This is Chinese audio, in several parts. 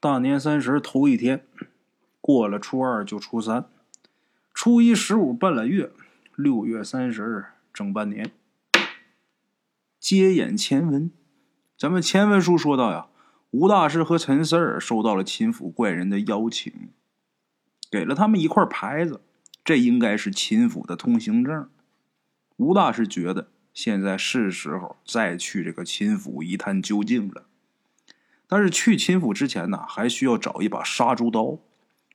大年三十头一天，过了初二就初三，初一十五半拉月，六月三十整半年。接演前文，咱们前文书说到呀，吴大师和陈四儿收到了秦府怪人的邀请，给了他们一块牌子，这应该是秦府的通行证。吴大师觉得现在是时候再去这个秦府一探究竟了。但是去秦府之前呢，还需要找一把杀猪刀，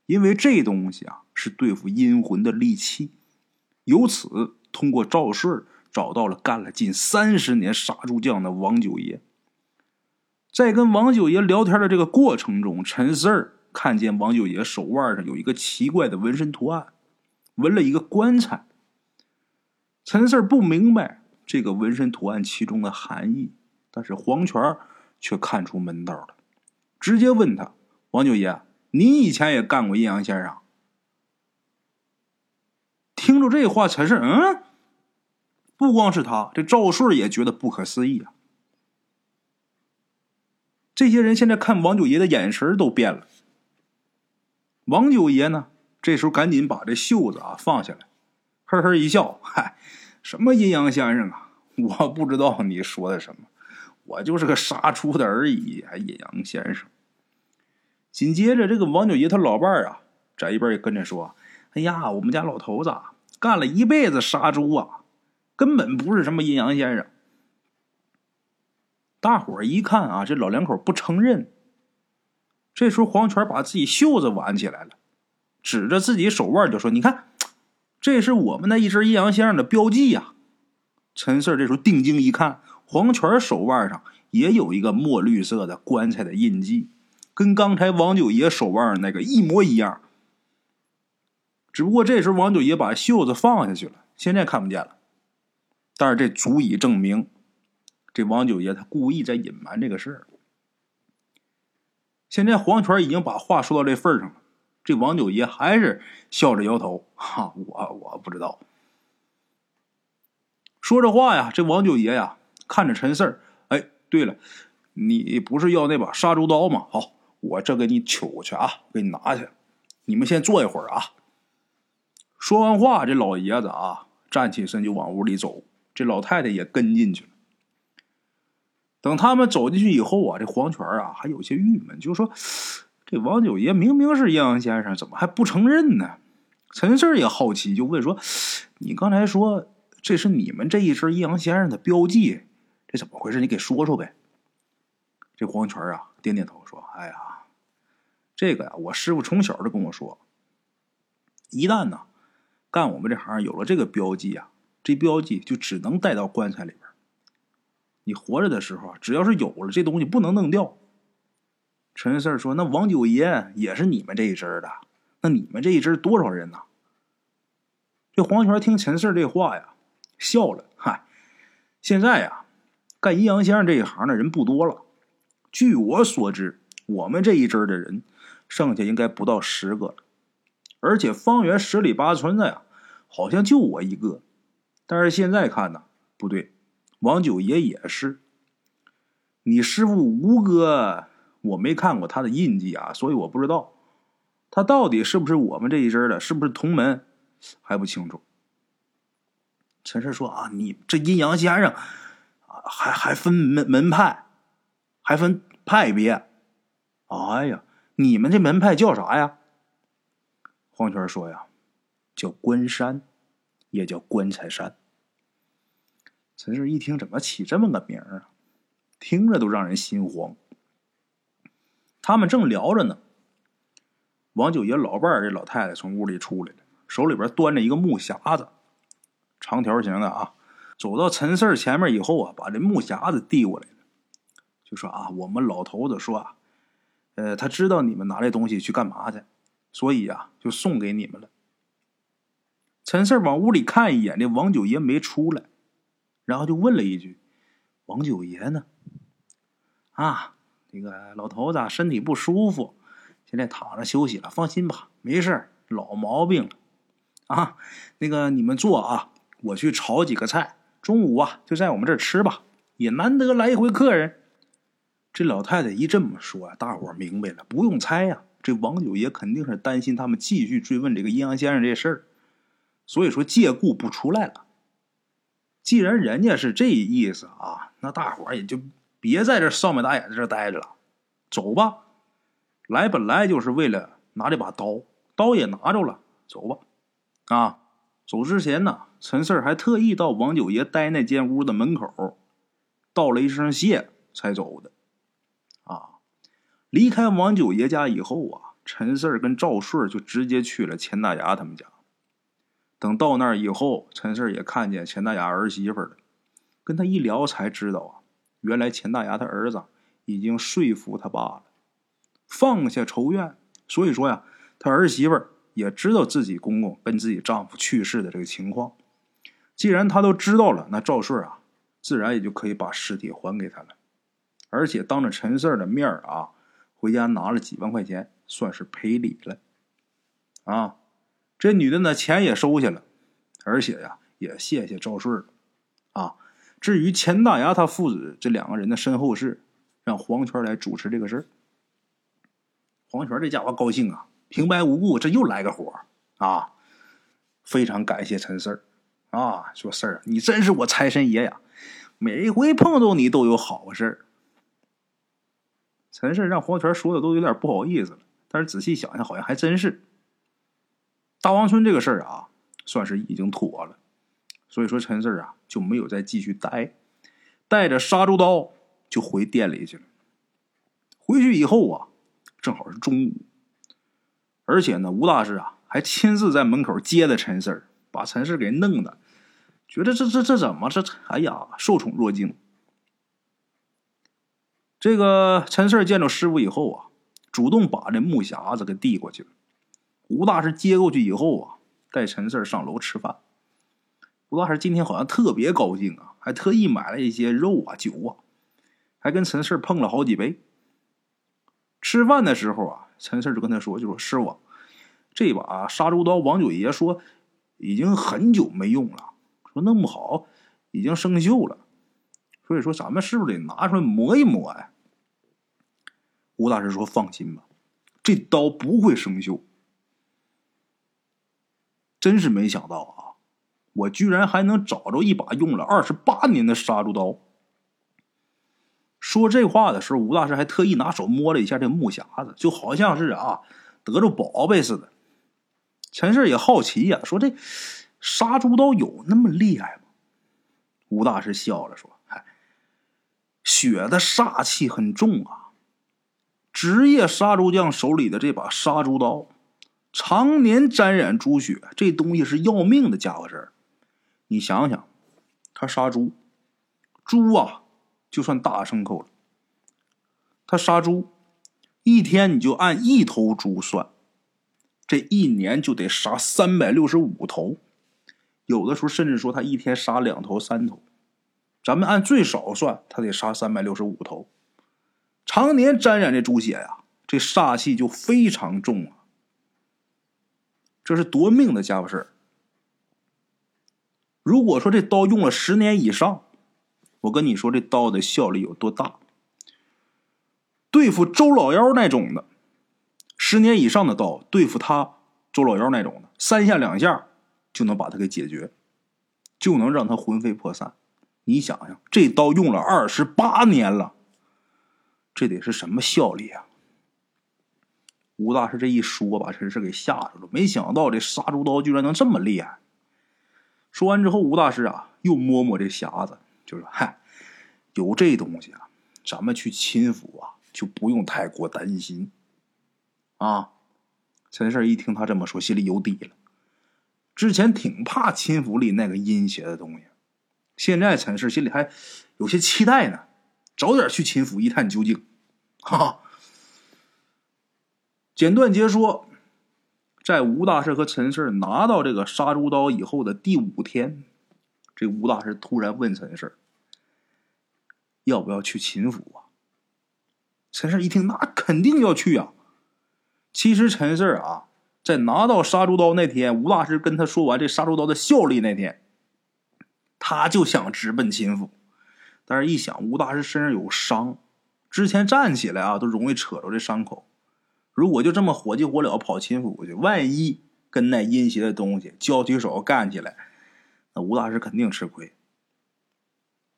因为这东西啊是对付阴魂的利器。由此，通过赵顺找到了干了近三十年杀猪匠的王九爷。在跟王九爷聊天的这个过程中，陈四儿看见王九爷手腕上有一个奇怪的纹身图案，纹了一个棺材。陈四儿不明白这个纹身图案其中的含义，但是黄泉。却看出门道了，直接问他：“王九爷，你以前也干过阴阳先生？”听着这话，陈四儿嗯，不光是他，这赵顺也觉得不可思议啊。这些人现在看王九爷的眼神都变了。王九爷呢，这时候赶紧把这袖子啊放下来，呵呵一笑：“嗨，什么阴阳先生啊？我不知道你说的什么。”我就是个杀猪的而已，还阴阳先生。紧接着，这个王九爷他老伴儿啊，在一边也跟着说：“哎呀，我们家老头子干了一辈子杀猪啊，根本不是什么阴阳先生。”大伙儿一看啊，这老两口不承认。这时候，黄泉把自己袖子挽起来了，指着自己手腕就说：“你看，这是我们那一只阴阳先生的标记呀。”陈四这时候定睛一看。黄泉手腕上也有一个墨绿色的棺材的印记，跟刚才王九爷手腕那个一模一样。只不过这时候王九爷把袖子放下去了，现在看不见了。但是这足以证明，这王九爷他故意在隐瞒这个事儿。现在黄泉已经把话说到这份上了，这王九爷还是笑着摇头：“哈，我我不知道。”说着话呀，这王九爷呀。看着陈四儿，哎，对了，你不是要那把杀猪刀吗？好，我这给你取去啊，给你拿去。你们先坐一会儿啊。说完话，这老爷子啊，站起身就往屋里走。这老太太也跟进去了。等他们走进去以后啊，这黄泉啊还有些郁闷，就说：“这王九爷明明是阴阳先生，怎么还不承认呢？”陈四也好奇，就问说：“你刚才说这是你们这一身阴阳先生的标记？”这怎么回事？你给说说呗。这黄泉啊，点点头说：“哎呀，这个呀，我师傅从小就跟我说，一旦呢干我们这行有了这个标记啊，这标记就只能带到棺材里边。你活着的时候，只要是有了这东西，不能弄掉。”陈四说：“那王九爷也是你们这一支的？那你们这一支多少人呢？”这黄泉听陈四这话呀，笑了：“嗨，现在呀。”干阴阳先生这一行的人不多了，据我所知，我们这一支的人剩下应该不到十个了，而且方圆十里八村的呀，好像就我一个。但是现在看呢，不对，王九爷也是。你师傅吴哥，我没看过他的印记啊，所以我不知道他到底是不是我们这一支的，是不是同门还不清楚。陈氏说啊，你这阴阳先生。还还分门门派，还分派别。哎呀，你们这门派叫啥呀？黄泉说呀，叫关山，也叫棺材山。陈氏一听，怎么起这么个名儿啊？听着都让人心慌。他们正聊着呢，王九爷老伴儿这老太太从屋里出来了，手里边端着一个木匣子，长条形的啊。走到陈四前面以后啊，把这木匣子递过来了，就说：“啊，我们老头子说啊，呃，他知道你们拿这东西去干嘛去，所以啊，就送给你们了。”陈四往屋里看一眼，那王九爷没出来，然后就问了一句：“王九爷呢？啊，那个老头子身体不舒服，现在躺着休息了。放心吧，没事老毛病了。啊，那个你们坐啊，我去炒几个菜，中午啊就在我们这儿吃吧。也难得来一回客人。这老太太一这么说啊，大伙明白了，不用猜呀，这王九爷肯定是担心他们继续追问这个阴阳先生这事儿，所以说借故不出来了。既然人家是这意思啊，那大伙也就别在这扫眉打眼在这待着了，走吧。来本来就是为了拿这把刀，刀也拿着了，走吧。啊，走之前呢，陈四还特意到王九爷待那间屋的门口，道了一声谢才走的。啊，离开王九爷家以后啊，陈四跟赵顺就直接去了钱大牙他们家。等到那儿以后，陈四也看见钱大牙儿媳妇了，跟他一聊才知道啊，原来钱大牙他儿子已经说服他爸了，放下仇怨。所以说呀，他儿媳妇也知道自己公公跟自己丈夫去世的这个情况。既然他都知道了，那赵顺啊，自然也就可以把尸体还给他了，而且当着陈四的面啊，回家拿了几万块钱，算是赔礼了。啊。这女的呢，钱也收下了，而且呀，也谢谢赵顺了。啊，至于钱大牙他父子这两个人的身后事，让黄泉来主持这个事儿。黄泉这家伙高兴啊，平白无故这又来个活啊，非常感谢陈四儿啊，说四儿你真是我财神爷呀，每一回碰到你都有好事儿。陈四让黄泉说的都有点不好意思了，但是仔细想想，好像还真是。大王村这个事儿啊，算是已经妥了，所以说陈四啊就没有再继续待，带着杀猪刀就回店里去了。回去以后啊，正好是中午，而且呢，吴大师啊还亲自在门口接的陈四把陈四给弄的，觉得这这这怎么这哎呀受宠若惊。这个陈四见着师傅以后啊，主动把这木匣子给递过去了。吴大师接过去以后啊，带陈四上楼吃饭。吴大师今天好像特别高兴啊，还特意买了一些肉啊、酒啊，还跟陈四碰了好几杯。吃饭的时候啊，陈四就跟他说：“就说师傅，这把杀猪刀，王九爷说已经很久没用了，说弄不好已经生锈了，所以说咱们是不是得拿出来磨一磨呀？”吴大师说：“放心吧，这刀不会生锈。”真是没想到啊！我居然还能找着一把用了二十八年的杀猪刀。说这话的时候，吴大师还特意拿手摸了一下这木匣子，就好像是啊得着宝贝似的。陈氏也好奇呀，说这杀猪刀有那么厉害吗？吴大师笑了说：“嗨，血的煞气很重啊，职业杀猪匠手里的这把杀猪刀。”常年沾染猪血，这东西是要命的家伙事儿。你想想，他杀猪，猪啊，就算大牲口了。他杀猪，一天你就按一头猪算，这一年就得杀三百六十五头。有的时候甚至说他一天杀两头、三头。咱们按最少算，他得杀三百六十五头。常年沾染这猪血呀，这煞气就非常重啊。这是夺命的家伙事儿。如果说这刀用了十年以上，我跟你说这刀的效力有多大？对付周老妖那种的，十年以上的刀对付他周老妖那种的，三下两下就能把他给解决，就能让他魂飞魄散。你想想，这刀用了二十八年了，这得是什么效力啊？吴大师这一说，把陈氏给吓着了。没想到这杀猪刀居然能这么厉害。说完之后，吴大师啊，又摸摸这匣子，就说：“嗨，有这东西啊，咱们去秦府啊，就不用太过担心。”啊，陈氏一听他这么说，心里有底了。之前挺怕秦府里那个阴邪的东西，现在陈氏心里还有些期待呢，早点去秦府一探究竟。哈哈。简短截说，在吴大师和陈氏拿到这个杀猪刀以后的第五天，这吴大师突然问陈氏：“要不要去秦府啊？陈氏一听，那肯定要去啊。其实陈氏啊，在拿到杀猪刀那天，吴大师跟他说完这杀猪刀的效力那天，他就想直奔秦府。但是，一想吴大师身上有伤，之前站起来啊都容易扯着这伤口。如果就这么火急火燎跑秦府去，万一跟那阴邪的东西交起手干起来，那吴大师肯定吃亏。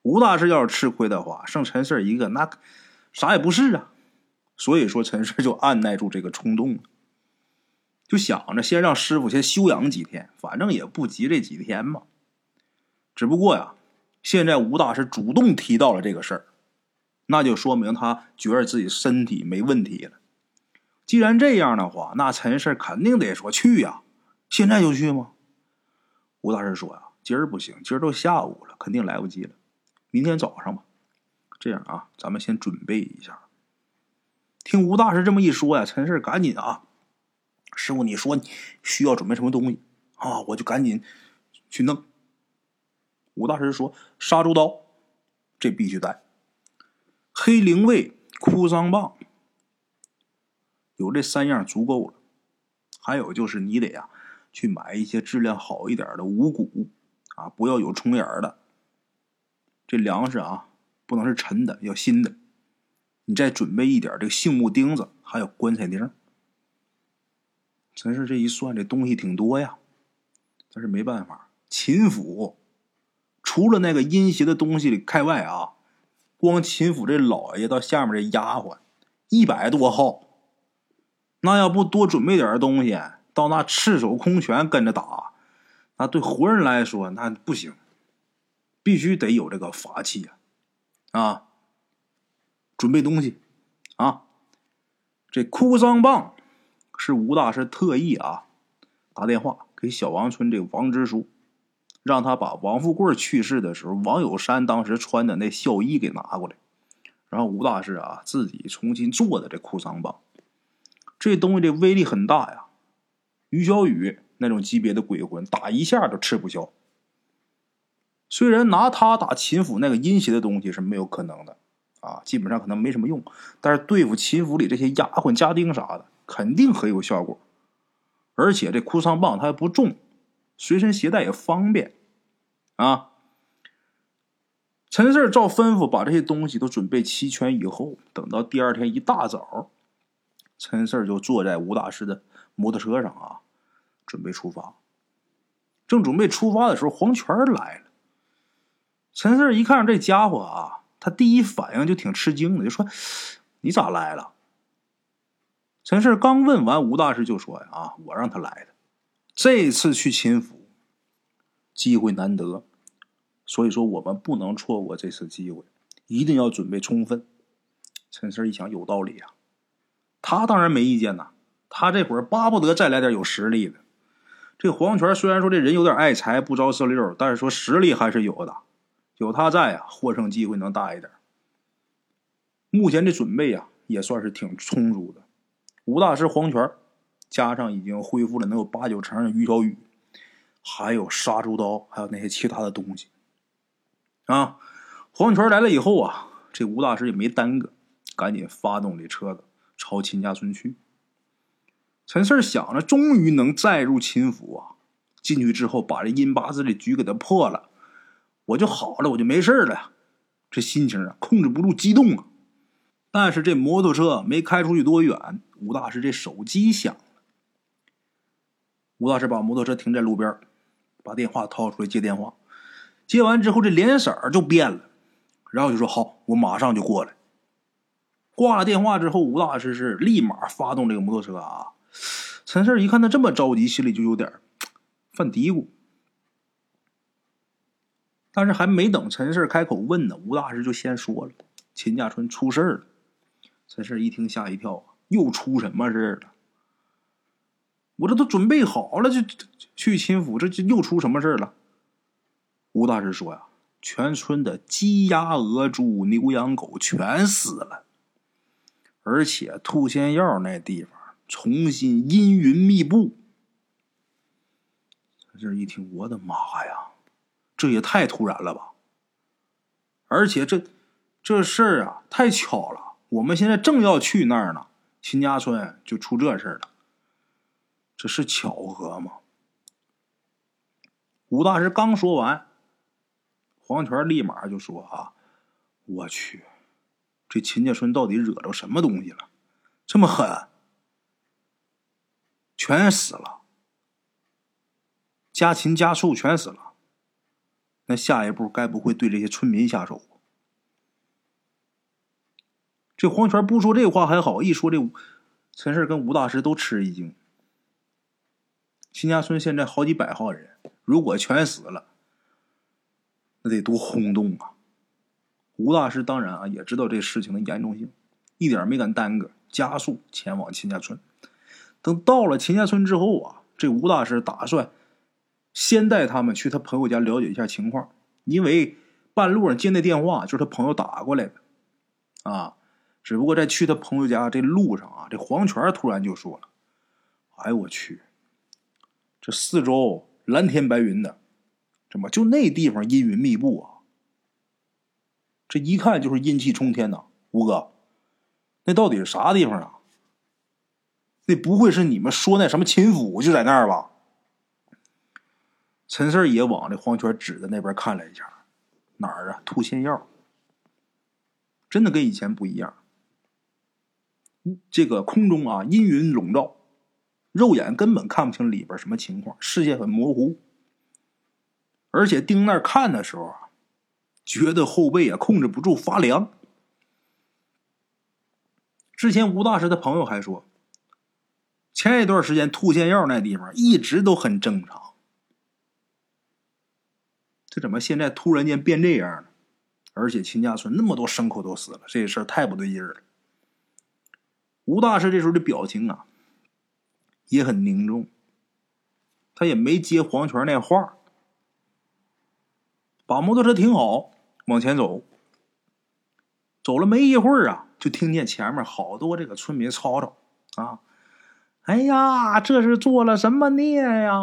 吴大师要是吃亏的话，剩陈四一个，那啥也不是啊。所以说，陈四就按耐住这个冲动了，就想着先让师傅先休养几天，反正也不急这几天嘛。只不过呀。现在吴大师主动提到了这个事儿，那就说明他觉得自己身体没问题了。既然这样的话，那陈氏肯定得说去呀，现在就去吗？吴大师说呀，今儿不行，今儿都下午了，肯定来不及了，明天早上吧。这样啊，咱们先准备一下。听吴大师这么一说呀，陈氏赶紧啊，师傅你说你需要准备什么东西啊？我就赶紧去弄。吴大师说：“杀猪刀，这必须带；黑灵位、哭丧棒，有这三样足够了。还有就是你得呀，去买一些质量好一点的五谷啊，不要有虫眼的。这粮食啊，不能是陈的，要新的。你再准备一点这个杏木钉子，还有棺材钉。真是这一算，这东西挺多呀。但是没办法，秦府。”除了那个阴邪的东西里开外啊，光秦府这老爷到下面这丫鬟一百多号，那要不多准备点东西，到那赤手空拳跟着打，那对活人来说那不行，必须得有这个法器呀！啊，准备东西啊，这哭丧棒是吴大师特意啊打电话给小王村这王支书。让他把王富贵去世的时候，王友山当时穿的那孝衣给拿过来，然后吴大师啊自己重新做的这哭丧棒，这东西这威力很大呀。于小雨那种级别的鬼魂打一下都吃不消。虽然拿他打秦府那个阴邪的东西是没有可能的啊，基本上可能没什么用，但是对付秦府里这些丫鬟家丁啥的，肯定很有效果。而且这哭丧棒它还不重。随身携带也方便，啊！陈四照吩咐把这些东西都准备齐全以后，等到第二天一大早，陈四就坐在吴大师的摩托车上啊，准备出发。正准备出发的时候，黄泉来了。陈四一看这家伙啊，他第一反应就挺吃惊的，就说：“你咋来了？”陈四刚问完，吴大师就说：“呀，啊，我让他来的。”这次去秦府，机会难得，所以说我们不能错过这次机会，一定要准备充分。陈四一想，有道理啊，他当然没意见呐。他这会儿巴不得再来点有实力的。这黄泉虽然说这人有点爱财，不着四六，但是说实力还是有的。有他在啊，获胜机会能大一点。目前这准备呀，也算是挺充足的。吴大师黄泉。加上已经恢复了能有八九成的于小雨，还有杀猪刀，还有那些其他的东西，啊！黄泉来了以后啊，这吴大师也没耽搁，赶紧发动这车子朝秦家村去。陈四想着，终于能再入秦府啊！进去之后，把这阴八字的局给他破了，我就好了，我就没事了。这心情啊，控制不住激动啊！但是这摩托车没开出去多远，吴大师这手机响了。吴大师把摩托车停在路边，把电话掏出来接电话。接完之后，这脸色就变了，然后就说：“好，我马上就过来。”挂了电话之后，吴大师是立马发动这个摩托车啊。陈四一看他这么着急，心里就有点犯嘀咕。但是还没等陈四开口问呢，吴大师就先说了：“秦家村出事了。”陈四一听吓一跳，又出什么事了？我这都准备好了，就去秦府，这这又出什么事了？吴大师说呀，全村的鸡鸭鹅猪牛羊狗全死了，而且兔仙药那地方重新阴云密布。这一听，我的妈呀，这也太突然了吧！而且这这事儿啊太巧了，我们现在正要去那儿呢，秦家村就出这事儿了。这是巧合吗？吴大师刚说完，黄泉立马就说：“啊，我去，这秦家村到底惹着什么东西了？这么狠，全死了，家禽家畜全死了。那下一步该不会对这些村民下手？”这黄泉不说这话还好，一说这陈氏跟吴大师都吃一惊。秦家村现在好几百号人，如果全死了，那得多轰动啊！吴大师当然啊也知道这事情的严重性，一点没敢耽搁，加速前往秦家村。等到了秦家村之后啊，这吴大师打算先带他们去他朋友家了解一下情况，因为半路上接那电话就是他朋友打过来的啊。只不过在去他朋友家这路上啊，这黄泉突然就说了：“哎呦我去！”这四周蓝天白云的，怎么就那地方阴云密布啊？这一看就是阴气冲天呐！吴哥，那到底是啥地方啊？那不会是你们说那什么秦府就在那儿吧？陈四也往这黄泉指的那边看了一下，哪儿啊？吐仙药，真的跟以前不一样。这个空中啊，阴云笼罩。肉眼根本看不清里边什么情况，视线很模糊。而且盯那儿看的时候啊，觉得后背啊控制不住发凉。之前吴大师的朋友还说，前一段时间吐仙药那地方一直都很正常，这怎么现在突然间变这样了？而且秦家村那么多牲口都死了，这事儿太不对劲了。吴大师这时候的表情啊。也很凝重，他也没接黄泉那话，把摩托车停好，往前走。走了没一会儿啊，就听见前面好多这个村民吵吵啊！哎呀，这是做了什么孽呀？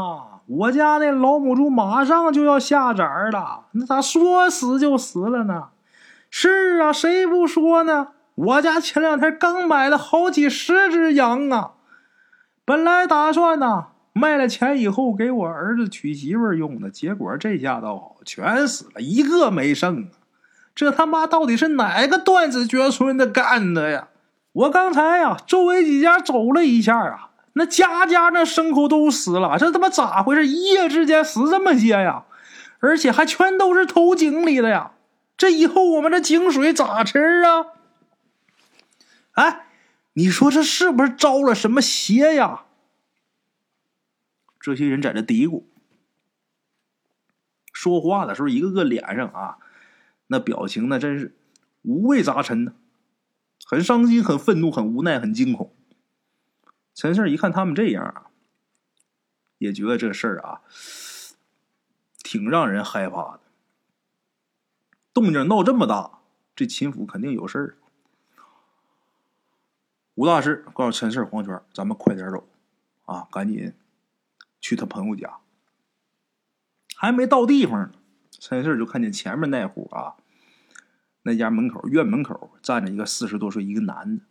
我家那老母猪马上就要下崽了，那咋说死就死了呢？是啊，谁不说呢？我家前两天刚买了好几十只羊啊！本来打算呢，卖了钱以后给我儿子娶媳妇用的，结果这下倒好，全死了，一个没剩啊！这他妈到底是哪个断子绝孙的干的呀？我刚才呀，周围几家走了一下啊，那家家那牲口都死了，这他妈咋回事？一夜之间死这么些呀？而且还全都是投井里的呀！这以后我们这井水咋吃啊？哎。你说这是不是招了什么邪呀？这些人在这嘀咕，说话的时候，一个个脸上啊，那表情那真是五味杂陈呢，很伤心，很愤怒，很无奈，很惊恐。陈四一看他们这样啊，也觉得这事儿啊，挺让人害怕的。动静闹这么大，这秦府肯定有事儿。吴大师告诉陈四、黄泉：“咱们快点走，啊，赶紧去他朋友家。”还没到地方呢，陈四就看见前面那户啊，那家门口院门口站着一个四十多岁一个男的，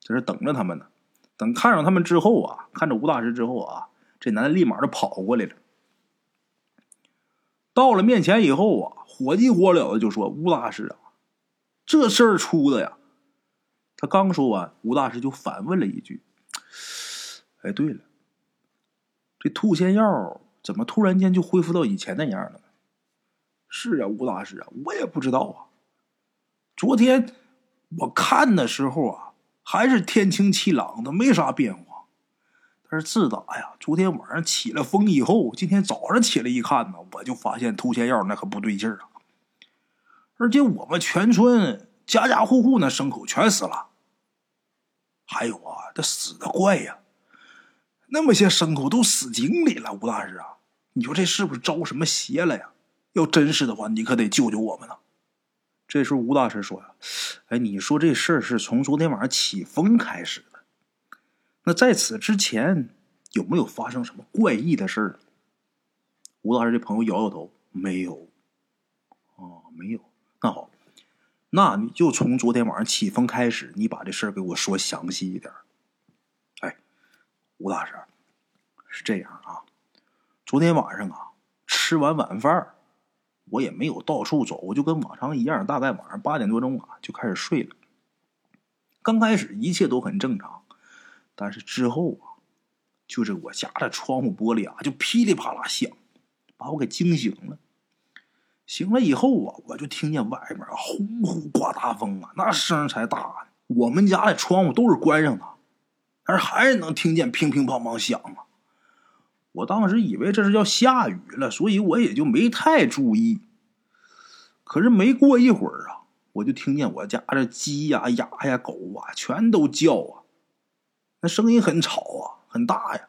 在这等着他们呢。等看上他们之后啊，看着吴大师之后啊，这男的立马就跑过来了。到了面前以后啊，火急火燎的就说：“吴大师啊，这事儿出的呀！”他刚说完，吴大师就反问了一句：“哎，对了，这吐仙药怎么突然间就恢复到以前那样了？”“是啊，吴大师啊，我也不知道啊。昨天我看的时候啊，还是天清气朗的，没啥变化。但是自打呀，昨天晚上起了风以后，今天早上起来一看呢，我就发现吐仙药那可不对劲儿啊！而且我们全村家家户户那牲口全死了。”还有啊，这死的怪呀！那么些牲口都死井里了，吴大师啊，你说这是不是招什么邪了呀？要真是的话，你可得救救我们呢。这时候，吴大师说呀：“哎，你说这事儿是从昨天晚上起风开始的，那在此之前有没有发生什么怪异的事儿？”吴大师这朋友摇摇头：“没有。”哦，没有。那好，那你就从昨天晚上起风开始，你把这事儿给我说详细一点。吴大师，是这样啊，昨天晚上啊，吃完晚饭，我也没有到处走，我就跟往常一样，大概晚上八点多钟啊就开始睡了。刚开始一切都很正常，但是之后啊，就是我家的窗户玻璃啊就噼里啪啦响，把我给惊醒了。醒了以后啊，我就听见外面呼呼刮大风啊，那声才大呢。我们家的窗户都是关上的，但是还是能听见乒乒乓乓响啊。我当时以为这是要下雨了，所以我也就没太注意。可是没过一会儿啊，我就听见我家这鸡呀、鸭呀、狗啊全都叫啊，那声音很吵啊，很大呀。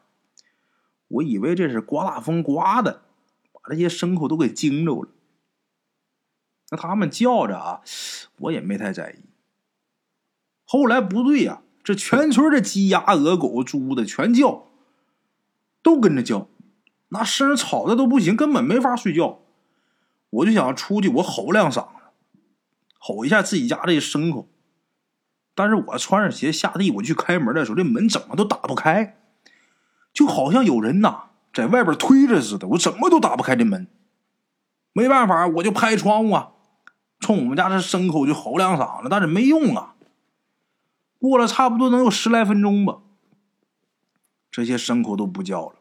我以为这是刮大风刮的，把这些牲口都给惊着了。那他们叫着啊，我也没太在意。后来不对呀，这全村的鸡、鸭、鹅、狗、猪的全叫，都跟着叫，那声吵的都不行，根本没法睡觉。我就想出去，我吼两嗓子，吼一下自己家这牲口。但是我穿上鞋下地，我去开门的时候，这门怎么都打不开，就好像有人呐在外边推着似的，我怎么都打不开这门。没办法，我就拍窗户啊。冲我们家这牲口就吼两嗓子，但是没用啊。过了差不多能有十来分钟吧，这些牲口都不叫了。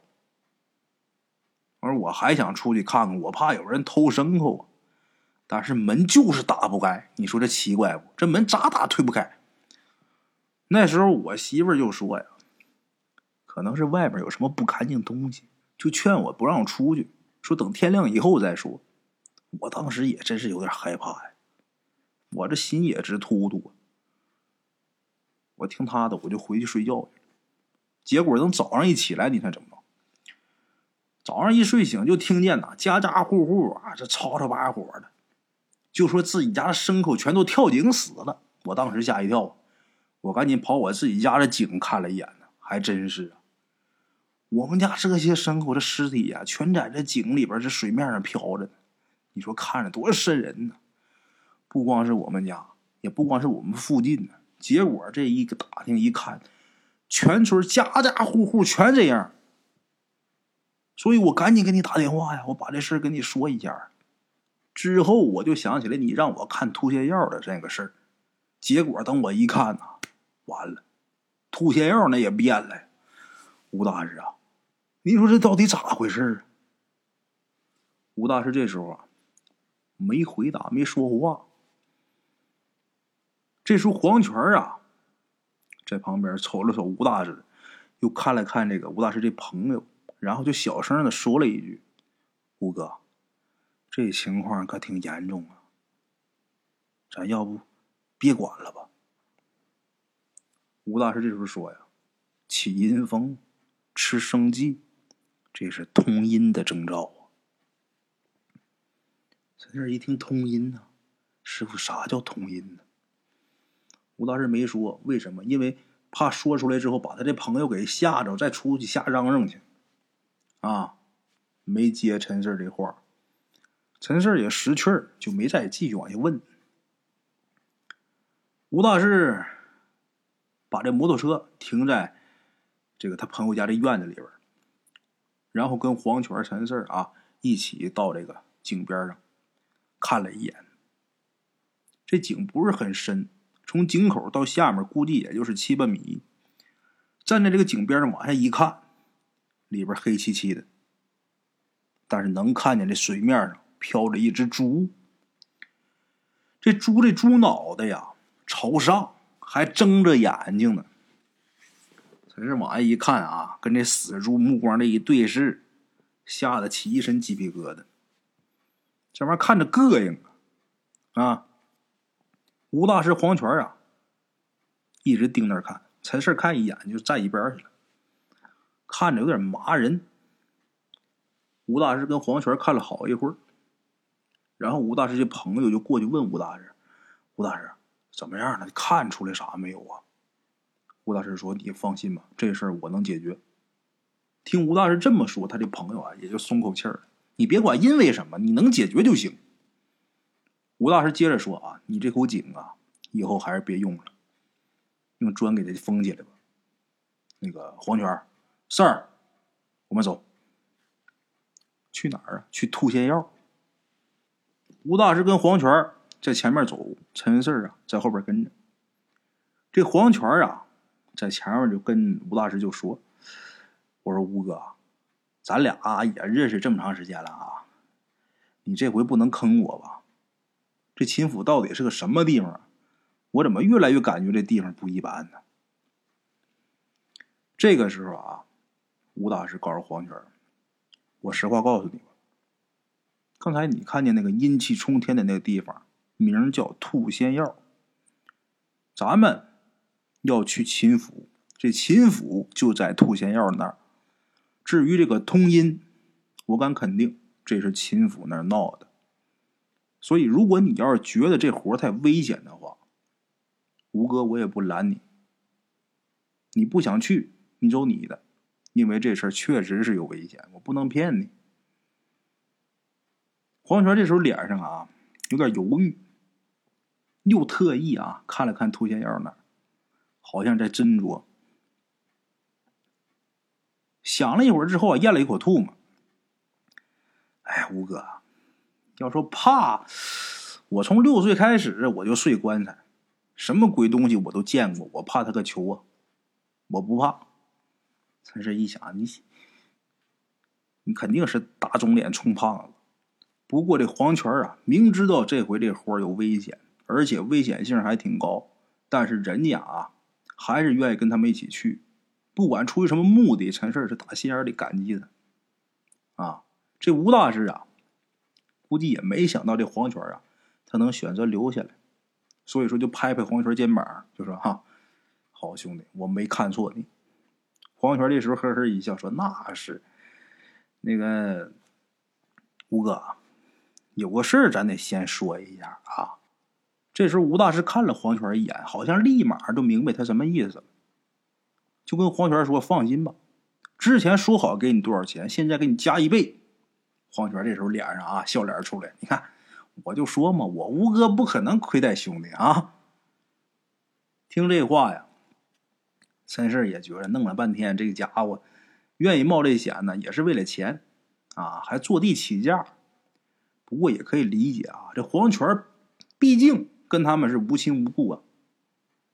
而我还想出去看看，我怕有人偷牲口啊。但是门就是打不开，你说这奇怪不？这门咋打推不开？那时候我媳妇就说呀，可能是外边有什么不干净东西，就劝我不让出去，说等天亮以后再说。我当时也真是有点害怕呀。我这心也直突突。我听他的，我就回去睡觉去了。结果等早上一起来，你看怎么着？早上一睡醒，就听见呐，家家户户啊，这吵吵把火的，就说自己家的牲口全都跳井死了。我当时吓一跳，我赶紧跑我自己家的井看了一眼呢，还真是啊。我们家这些牲口的尸体呀，全在这井里边这水面上漂着呢。你说看着多瘆人呢。不光是我们家，也不光是我们附近呢。结果这一个打听一看，全村家家户户全这样。所以我赶紧给你打电话呀，我把这事跟你说一下。之后我就想起来你让我看吐泻药的这个事儿。结果等我一看呐，完了，吐泻药那也变了。吴大师啊，你说这到底咋回事啊？吴大师这时候啊，没回答，没说话。这时候，黄泉啊，在旁边瞅了瞅吴大师，又看了看这个吴大师这朋友，然后就小声的说了一句：“吴哥，这情况可挺严重啊，咱要不别管了吧？”吴大师这时候说呀：“起阴风，吃生剂，这是通阴的征兆啊。”陈这一听通阴呢，师傅，啥叫通阴呢？吴大师没说为什么，因为怕说出来之后把他这朋友给吓着，再出去瞎嚷嚷去。啊，没接陈四这话，陈四也识趣儿，就没再继续往下问。吴大师把这摩托车停在这个他朋友家这院子里边，然后跟黄泉、陈四啊一起到这个井边上看了一眼。这井不是很深。从井口到下面，估计也就是七八米。站在这个井边上往下一看，里边黑漆漆的，但是能看见这水面上飘着一只猪。这猪这猪脑袋呀朝上，还睁着眼睛呢。在这往下一看啊，跟这死猪目光这一对视，吓得起一身鸡皮疙瘩。这玩意看着膈应啊！啊！吴大师、黄泉啊，一直盯那儿看，陈四看一眼就站一边去了，看着有点麻人。吴大师跟黄泉看了好一会儿，然后吴大师这朋友就过去问吴大师：“吴大师怎么样了？看出来啥没有啊？”吴大师说：“你放心吧，这事儿我能解决。”听吴大师这么说，他这朋友啊也就松口气儿了。你别管因为什么，你能解决就行。吴大师接着说啊，你这口井啊，以后还是别用了，用砖给它封起来吧。那个黄泉事儿，我们走。去哪儿啊？去吐仙药。吴大师跟黄泉在前面走，陈四啊在后边跟着。这黄泉啊，在前面就跟吴大师就说：“我说吴哥，咱俩也认识这么长时间了啊，你这回不能坑我吧？这秦府到底是个什么地方？我怎么越来越感觉这地方不一般呢？”这个时候啊，吴大师告诉黄泉。我实话告诉你吧，刚才你看见那个阴气冲天的那个地方，名叫兔仙药。咱们要去秦府，这秦府就在兔仙药那儿。至于这个通阴，我敢肯定这是秦府那儿闹的。所以，如果你要是觉得这活太危险的话，吴哥我也不拦你。你不想去，你走你的。因为这事儿确实是有危险，我不能骗你。黄泉这时候脸上啊有点犹豫，又特意啊看了看涂仙药那儿，好像在斟酌。想了一会儿之后啊，咽了一口吐沫。哎，吴哥，要说怕，我从六岁开始我就睡棺材，什么鬼东西我都见过，我怕他个球啊！我不怕。陈氏一想，你你肯定是打肿脸充胖子。不过这黄泉啊，明知道这回这活有危险，而且危险性还挺高，但是人家啊，还是愿意跟他们一起去。不管出于什么目的，陈氏是打心眼里感激的。啊，这吴大师啊，估计也没想到这黄泉啊，他能选择留下来，所以说就拍拍黄泉肩膀，就说：“哈，好兄弟，我没看错你。”黄泉这时候呵呵一笑，说：“那是，那个吴哥，有个事儿咱得先说一下啊。”这时候吴大师看了黄泉一眼，好像立马就明白他什么意思了，就跟黄泉说：“放心吧，之前说好给你多少钱，现在给你加一倍。”黄泉这时候脸上啊笑脸出来，你看，我就说嘛，我吴哥不可能亏待兄弟啊。听这话呀。陈氏也觉得弄了半天，这个家伙愿意冒这险呢，也是为了钱啊，还坐地起价。不过也可以理解啊，这黄泉毕竟跟他们是无亲无故啊，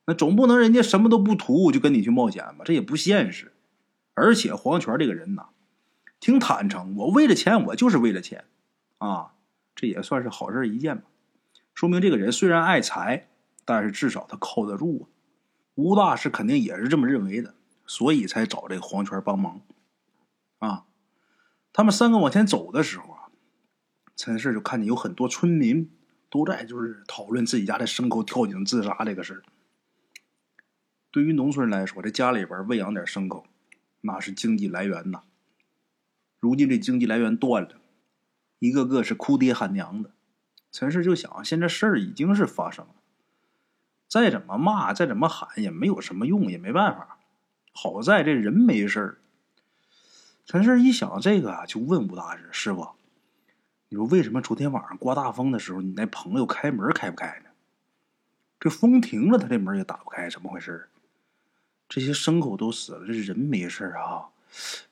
那总不能人家什么都不图就跟你去冒险吧？这也不现实。而且黄泉这个人呐，挺坦诚，我为了钱，我就是为了钱啊，这也算是好事一件吧。说明这个人虽然爱财，但是至少他靠得住啊。吴大师肯定也是这么认为的，所以才找这个黄泉帮忙。啊，他们三个往前走的时候啊，陈氏就看见有很多村民都在就是讨论自己家的牲口跳井自杀这个事。对于农村人来说，这家里边喂养点牲口，那是经济来源呐。如今这经济来源断了，一个个是哭爹喊娘的。陈氏就想，现在事儿已经是发生了。再怎么骂，再怎么喊，也没有什么用，也没办法。好在这人没事儿。陈氏一想这个啊，就问吴大师：“师傅，你说为什么昨天晚上刮大风的时候，你那朋友开门开不开呢？这风停了，他这门也打不开，怎么回事？这些牲口都死了，这人没事啊，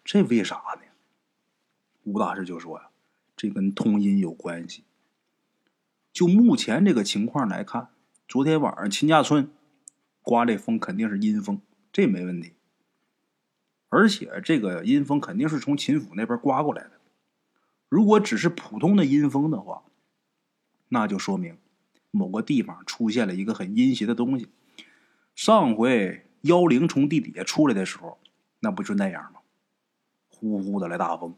这为啥呢？”吴大师就说：“呀，这跟通阴有关系。就目前这个情况来看。”昨天晚上秦家村刮这风肯定是阴风，这没问题。而且这个阴风肯定是从秦府那边刮过来的。如果只是普通的阴风的话，那就说明某个地方出现了一个很阴邪的东西。上回妖灵从地底下出来的时候，那不就那样吗？呼呼的来大风。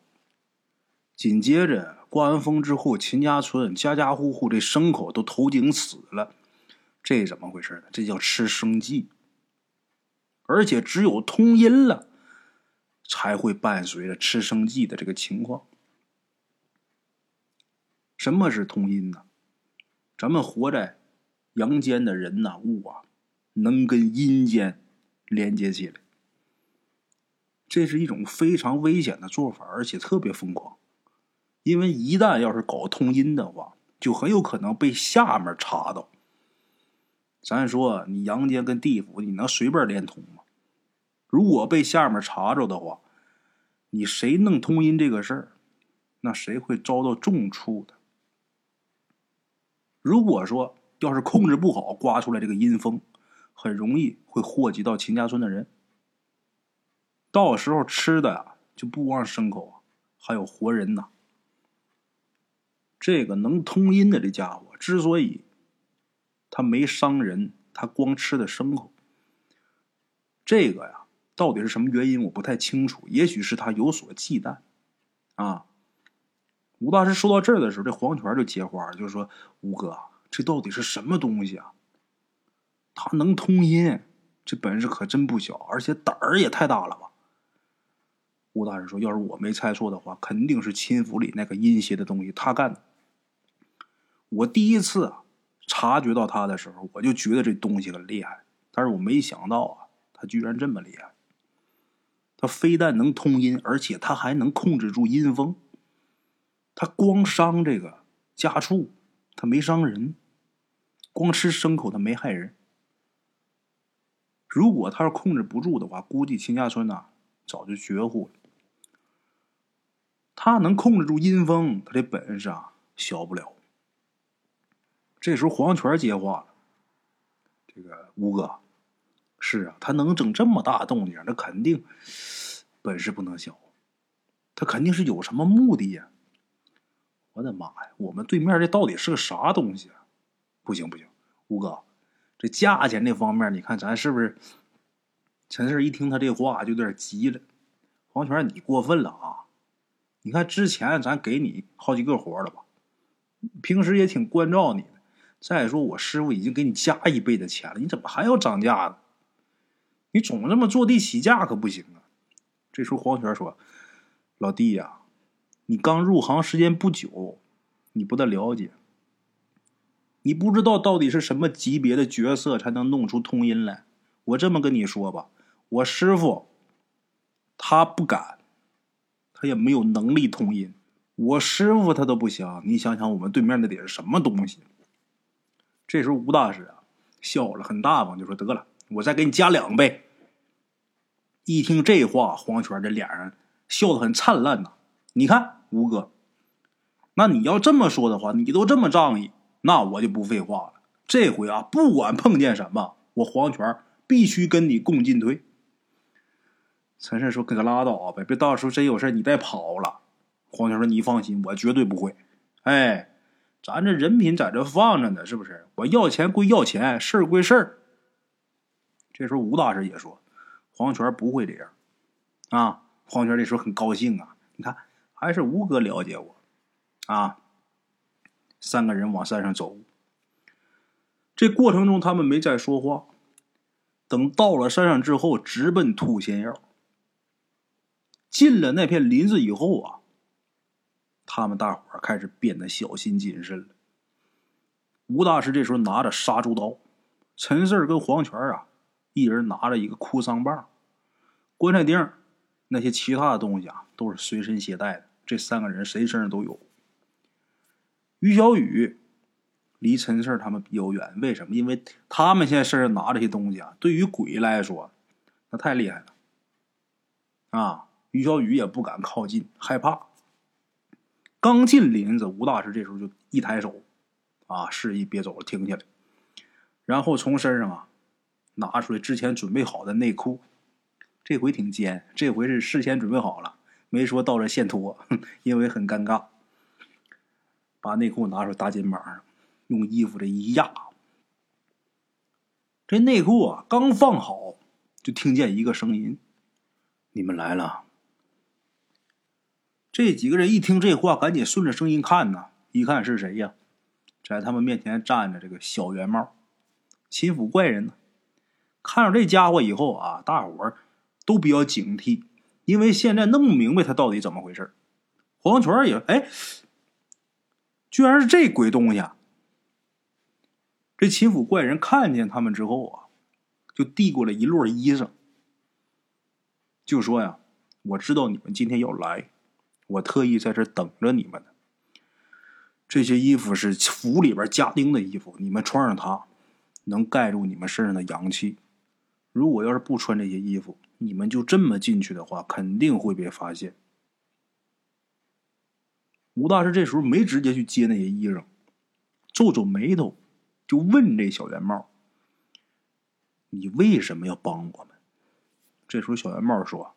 紧接着刮完风之后，秦家村家家户户这牲口都头顶死了。这怎么回事呢？这叫吃生计，而且只有通阴了，才会伴随着吃生计的这个情况。什么是通阴呢？咱们活在阳间的人呐，物啊，能跟阴间连接起来，这是一种非常危险的做法，而且特别疯狂。因为一旦要是搞通阴的话，就很有可能被下面查到。咱说你阳间跟地府，你能随便连通吗？如果被下面查着的话，你谁弄通阴这个事儿，那谁会遭到重处的？如果说要是控制不好，刮出来这个阴风，很容易会祸及到秦家村的人。到时候吃的呀，就不光是牲口啊，还有活人呐。这个能通阴的这家伙，之所以他没伤人，他光吃的牲口，这个呀，到底是什么原因，我不太清楚。也许是他有所忌惮啊。吴大师说到这儿的时候，这黄泉就接话，就说：“吴哥，这到底是什么东西啊？他能通阴，这本事可真不小，而且胆儿也太大了吧？”吴大师说：“要是我没猜错的话，肯定是秦府里那个阴邪的东西他干的。我第一次啊察觉到他的时候，我就觉得这东西很厉害，但是我没想到啊，他居然这么厉害。他非但能通阴，而且他还能控制住阴风。”他光伤这个家畜，他没伤人；光吃牲口，他没害人。如果他要控制不住的话，估计秦家村呐早就绝户了。他能控制住阴风，他这本事啊小不了。这时候黄泉接话了：“这个吴哥，是啊，他能整这么大动静，那肯定本事不能小，他肯定是有什么目的呀。”我的妈呀！我们对面这到底是个啥东西啊？不行不行，吴哥，这价钱那方面，你看咱是不是？陈四一听他这话就有点急了。黄泉，你过分了啊！你看之前咱给你好几个活了吧？平时也挺关照你的。再说我师傅已经给你加一倍的钱了，你怎么还要涨价呢？你总这么坐地起价可不行啊！这时候黄泉说：“老弟呀。”你刚入行时间不久，你不大了解，你不知道到底是什么级别的角色才能弄出通音来。我这么跟你说吧，我师傅他不敢，他也没有能力通音。我师傅他都不行，你想想我们对面那得是什么东西？这时候吴大师啊笑了，很大方，就说：“得了，我再给你加两倍。”一听这话，黄泉这脸上笑得很灿烂呐。你看。吴哥，那你要这么说的话，你都这么仗义，那我就不废话了。这回啊，不管碰见什么，我黄泉必须跟你共进退。陈胜说：“可拉倒呗，别到时候真有事你再跑了。”黄泉说：“你放心，我绝对不会。哎，咱这人品在这放着呢，是不是？我要钱归要钱，事儿归事儿。”这时候吴大师也说：“黄泉不会这样。”啊，黄泉这时候很高兴啊，你看。还是吴哥了解我，啊！三个人往山上走，这过程中他们没再说话。等到了山上之后，直奔兔仙药。进了那片林子以后啊，他们大伙开始变得小心谨慎了。吴大师这时候拿着杀猪刀，陈四跟黄泉啊，一人拿着一个哭丧棒，棺材钉那些其他的东西啊，都是随身携带的。这三个人谁身上都有。于小雨离陈四他们比较远，为什么？因为他们现在身上拿这些东西啊，对于鬼来说，那太厉害了。啊，于小雨也不敢靠近，害怕。刚进林子，吴大师这时候就一抬手，啊，示意别走了，停下来。然后从身上啊拿出来之前准备好的内裤，这回挺尖，这回是事先准备好了。没说到这现脱，因为很尴尬。把内裤拿出来搭肩膀上，用衣服这一压，这内裤啊刚放好，就听见一个声音：“你们来了。”这几个人一听这话，赶紧顺着声音看呐，一看是谁呀？在他们面前站着这个小圆帽，秦府怪人呢。看到这家伙以后啊，大伙儿都比较警惕。因为现在弄不明白他到底怎么回事黄泉也哎，居然是这鬼东西！啊这秦府怪人看见他们之后啊，就递过来一摞衣裳，就说呀：“我知道你们今天要来，我特意在这等着你们呢。”这些衣服是府里边家丁的衣服，你们穿上它，能盖住你们身上的阳气。如果要是不穿这些衣服，你们就这么进去的话，肯定会被发现。吴大师这时候没直接去接那些衣裳，皱皱眉头，就问这小圆帽：“你为什么要帮我们？”这时候小圆帽说：“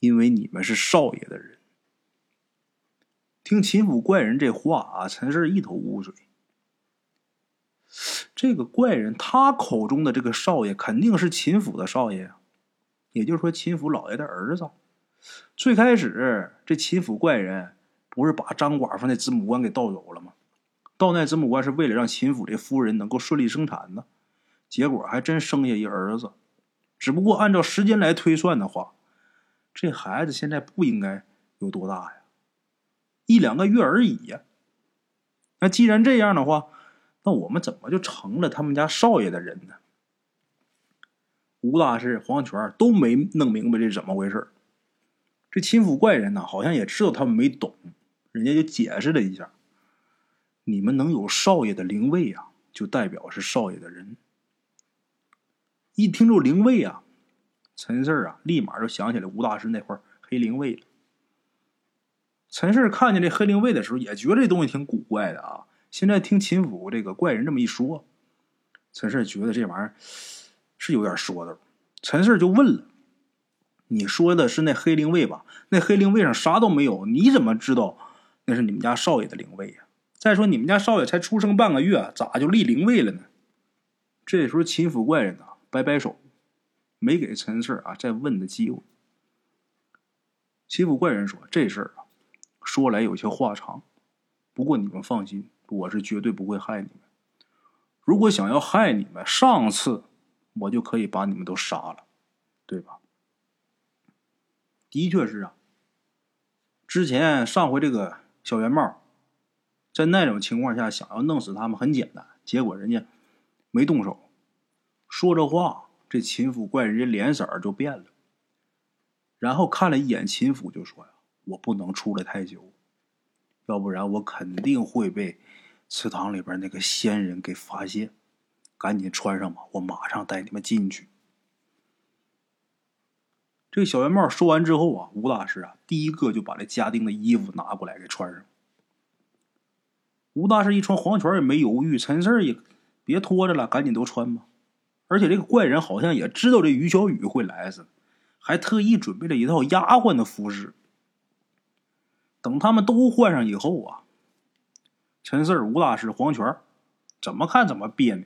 因为你们是少爷的人。”听秦府怪人这话啊，陈氏一头雾水。这个怪人他口中的这个少爷，肯定是秦府的少爷，也就是说秦府老爷的儿子。最开始这秦府怪人不是把张寡妇那子母棺给盗走了吗？盗那子母棺是为了让秦府这夫人能够顺利生产呢。结果还真生下一儿子，只不过按照时间来推算的话，这孩子现在不应该有多大呀。一两个月而已呀。那既然这样的话，那我们怎么就成了他们家少爷的人呢？吴大师、黄泉都没弄明白这是怎么回事这秦府怪人呢，好像也知道他们没懂，人家就解释了一下：你们能有少爷的灵位啊，就代表是少爷的人。一听着灵位啊，陈四啊，立马就想起来吴大师那块黑灵位了。陈氏看见这黑灵位的时候，也觉得这东西挺古怪的啊。现在听秦府这个怪人这么一说，陈氏觉得这玩意儿是有点说的。陈氏就问了：“你说的是那黑灵位吧？那黑灵位上啥都没有，你怎么知道那是你们家少爷的灵位呀？再说你们家少爷才出生半个月，咋就立灵位了呢？”这时候秦府怪人呐摆摆手，没给陈氏啊再问的机会。秦府怪人说：“这事儿啊。”说来有些话长，不过你们放心，我是绝对不会害你们。如果想要害你们，上次我就可以把你们都杀了，对吧？的确是啊。之前上回这个小圆帽，在那种情况下想要弄死他们很简单，结果人家没动手。说着话，这秦府怪人家脸色就变了，然后看了一眼秦府，就说呀。我不能出来太久，要不然我肯定会被祠堂里边那个仙人给发现。赶紧穿上吧，我马上带你们进去。这小圆帽说完之后啊，吴大师啊，第一个就把这家丁的衣服拿过来给穿上。吴大师一穿黄泉也没犹豫，陈四也别拖着了，赶紧都穿吧。而且这个怪人好像也知道这于小雨会来似的，还特意准备了一套丫鬟的服饰。等他们都换上以后啊，陈四、吴大师、黄泉怎么看怎么别扭。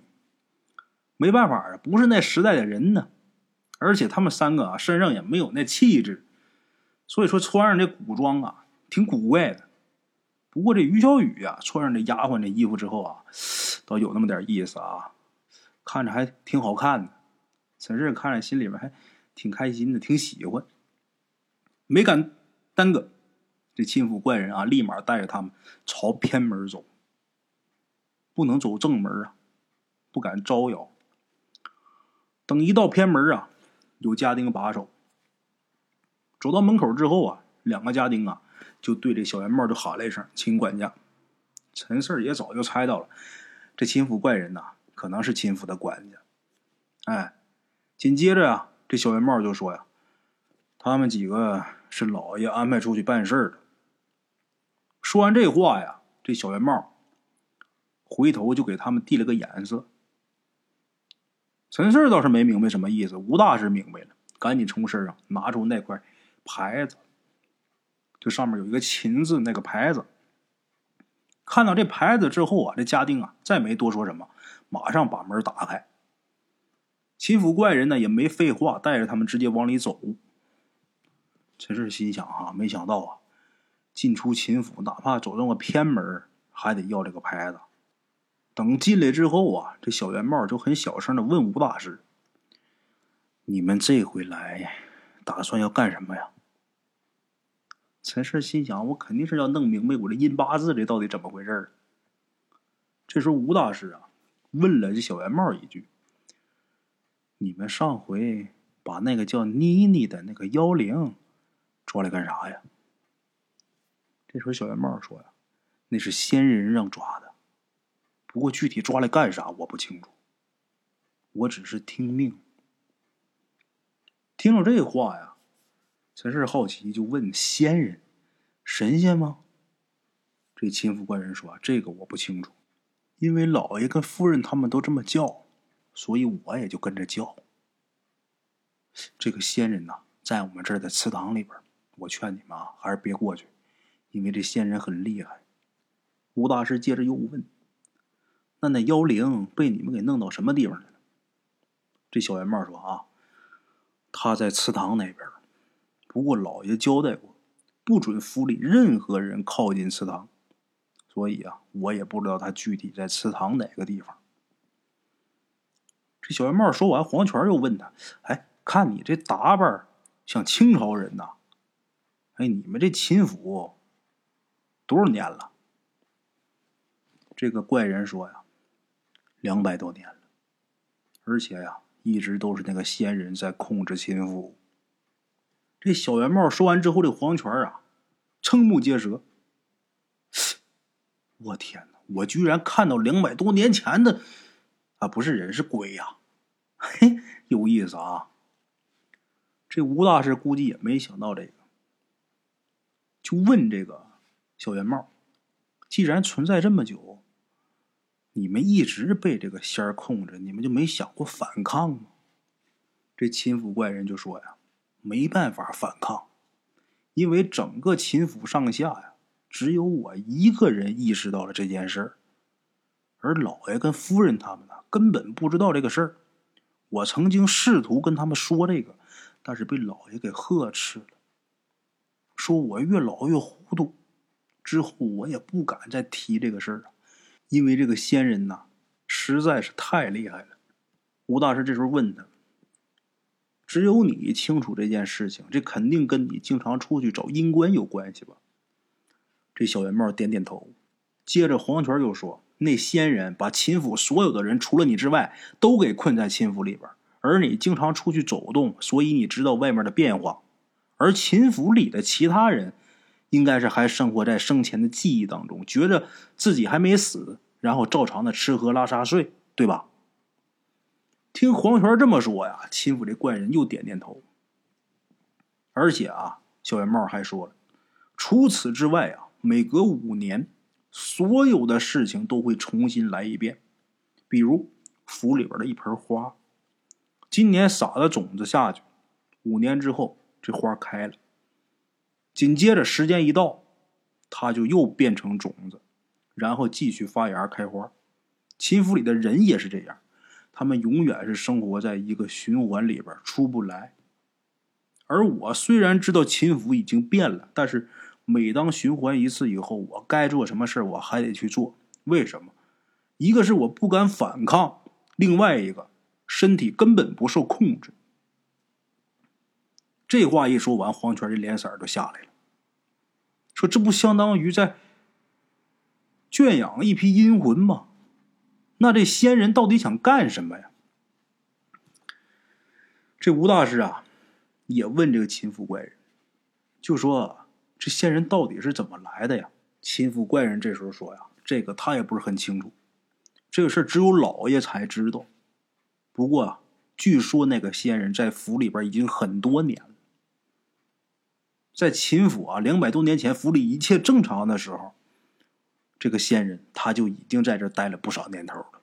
没办法啊，不是那时代的人呢。而且他们三个啊，身上也没有那气质，所以说穿上这古装啊，挺古怪的。不过这于小雨啊，穿上这丫鬟这衣服之后啊，倒有那么点意思啊，看着还挺好看的。陈四看着心里面还挺开心的，挺喜欢，没敢耽搁。这秦府怪人啊，立马带着他们朝偏门走，不能走正门啊，不敢招摇。等一到偏门啊，有家丁把守。走到门口之后啊，两个家丁啊就对这小圆帽就喊了一声：“秦管家。”陈四也早就猜到了，这秦府怪人呐，可能是秦府的管家。哎，紧接着啊，这小圆帽就说呀：“他们几个是老爷安排出去办事的。”说完这话呀，这小圆帽回头就给他们递了个眼色。陈四倒是没明白什么意思，吴大师明白了，赶紧从身上拿出那块牌子，就上面有一个“秦”字那个牌子。看到这牌子之后啊，这家丁啊再没多说什么，马上把门打开。秦府怪人呢也没废话，带着他们直接往里走。陈四心想哈，没想到啊。进出秦府，哪怕走这么偏门，还得要这个牌子。等进来之后啊，这小圆帽就很小声的问吴大师：“你们这回来，打算要干什么呀？”陈氏心想：“我肯定是要弄明白我这阴八字这到底怎么回事这时候吴大师啊，问了这小圆帽一句：“你们上回把那个叫妮妮的那个妖灵抓来干啥呀？”这时候，小圆帽说：“呀，那是仙人让抓的，不过具体抓来干啥我不清楚。我只是听命。听了这话呀，陈氏好奇就问：“仙人，神仙吗？”这秦府官人说：“这个我不清楚，因为老爷跟夫人他们都这么叫，所以我也就跟着叫。这个仙人呐，在我们这儿的祠堂里边，我劝你们啊，还是别过去，因为这仙人很厉害。”吴大师接着又问：“那那妖灵被你们给弄到什么地方去了？”这小圆帽说：“啊，他在祠堂那边，不过老爷交代过，不准府里任何人靠近祠堂，所以啊，我也不知道他具体在祠堂哪个地方。”这小圆帽说完，黄泉又问他：“哎，看你这打扮，像清朝人呐？哎，你们这秦府多少年了？”这个怪人说呀：“两百多年了，而且呀，一直都是那个仙人在控制秦府。”这小圆帽说完之后，这黄泉啊，瞠目结舌。我天哪！我居然看到两百多年前的啊，不是人是鬼呀！嘿，有意思啊！这吴大师估计也没想到这个，就问这个小圆帽：“既然存在这么久。”你们一直被这个仙儿控制，你们就没想过反抗吗？这秦府怪人就说呀：“没办法反抗，因为整个秦府上下呀，只有我一个人意识到了这件事儿，而老爷跟夫人他们呢，根本不知道这个事儿。我曾经试图跟他们说这个，但是被老爷给呵斥了，说我越老越糊涂。之后我也不敢再提这个事儿了。”因为这个仙人呐，实在是太厉害了。吴大师这时候问他：“只有你清楚这件事情，这肯定跟你经常出去找阴官有关系吧？”这小圆帽点点头。接着黄泉又说：“那仙人把秦府所有的人，除了你之外，都给困在秦府里边。而你经常出去走动，所以你知道外面的变化。而秦府里的其他人……”应该是还生活在生前的记忆当中，觉着自己还没死，然后照常的吃喝拉撒睡，对吧？听黄泉这么说呀，秦府这怪人又点点头。而且啊，小圆帽还说了，除此之外啊，每隔五年，所有的事情都会重新来一遍。比如府里边的一盆花，今年撒的种子下去，五年之后这花开了。紧接着时间一到，它就又变成种子，然后继续发芽开花。秦府里的人也是这样，他们永远是生活在一个循环里边出不来。而我虽然知道秦府已经变了，但是每当循环一次以后，我该做什么事我还得去做。为什么？一个是我不敢反抗，另外一个身体根本不受控制。这话一说完，黄泉这脸色都下来了。说这不相当于在圈养一批阴魂吗？那这仙人到底想干什么呀？这吴大师啊，也问这个秦府怪人，就说这仙人到底是怎么来的呀？秦府怪人这时候说呀，这个他也不是很清楚，这个事只有老爷才知道。不过啊，据说那个仙人在府里边已经很多年了。在秦府啊，两百多年前府里一切正常的时候，这个仙人他就已经在这待了不少年头了。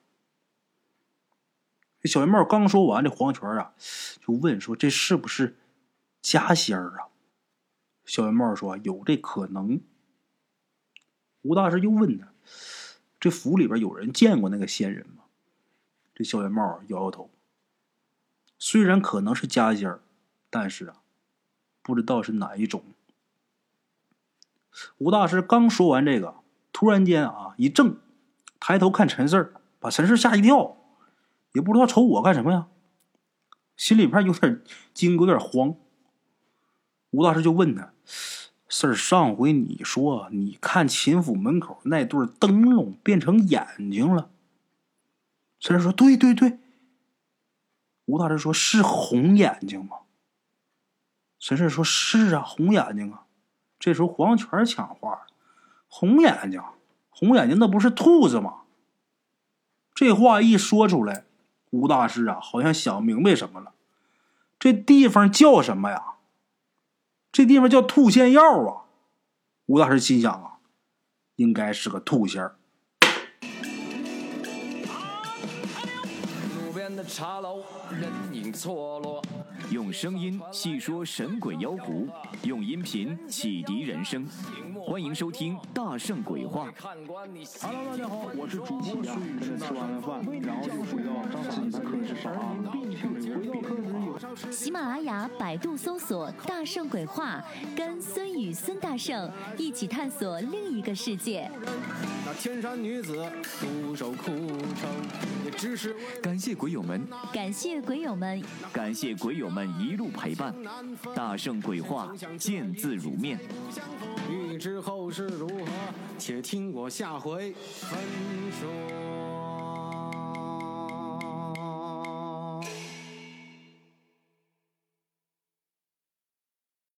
这小圆帽刚说完，这黄泉啊就问说：“这是不是家仙儿啊？”小圆帽说：“有这可能。”吴大师又问他：“这府里边有人见过那个仙人吗？”这小圆帽摇摇头。虽然可能是家仙儿，但是啊。不知道是哪一种。吴大师刚说完这个，突然间啊一怔，抬头看陈四儿，把陈四吓一跳，也不知道瞅我干什么呀，心里边有点惊，有点慌。吴大师就问他：“四儿，上回你说你看秦府门口那对灯笼变成眼睛了。”陈四说：“对对对。”吴大师说：“是红眼睛吗？”陈氏说：“是啊，红眼睛啊。”这时候黄泉抢话：“红眼睛，红眼睛那不是兔子吗？这话一说出来，吴大师啊，好像想明白什么了。这地方叫什么呀？这地方叫兔仙药啊！吴大师心想啊，应该是个兔仙儿。茶楼，人影错落。用声音细说神鬼妖狐，用音频启迪人生。欢迎收听《大圣鬼话》。看官你 Hello，大家好，我是主播孙宇，吃完了饭，然后就回到自己的课室上啊，回到课室有喜马拉雅、百度搜索“大圣鬼话”，跟孙宇、孙大圣一起探索另一个世界。那天山女子独守枯城，也只是感谢鬼友们，感谢鬼友们，感谢鬼友们一路陪伴。大圣鬼话，见字如面。欲知后事如何，且听我下回分说。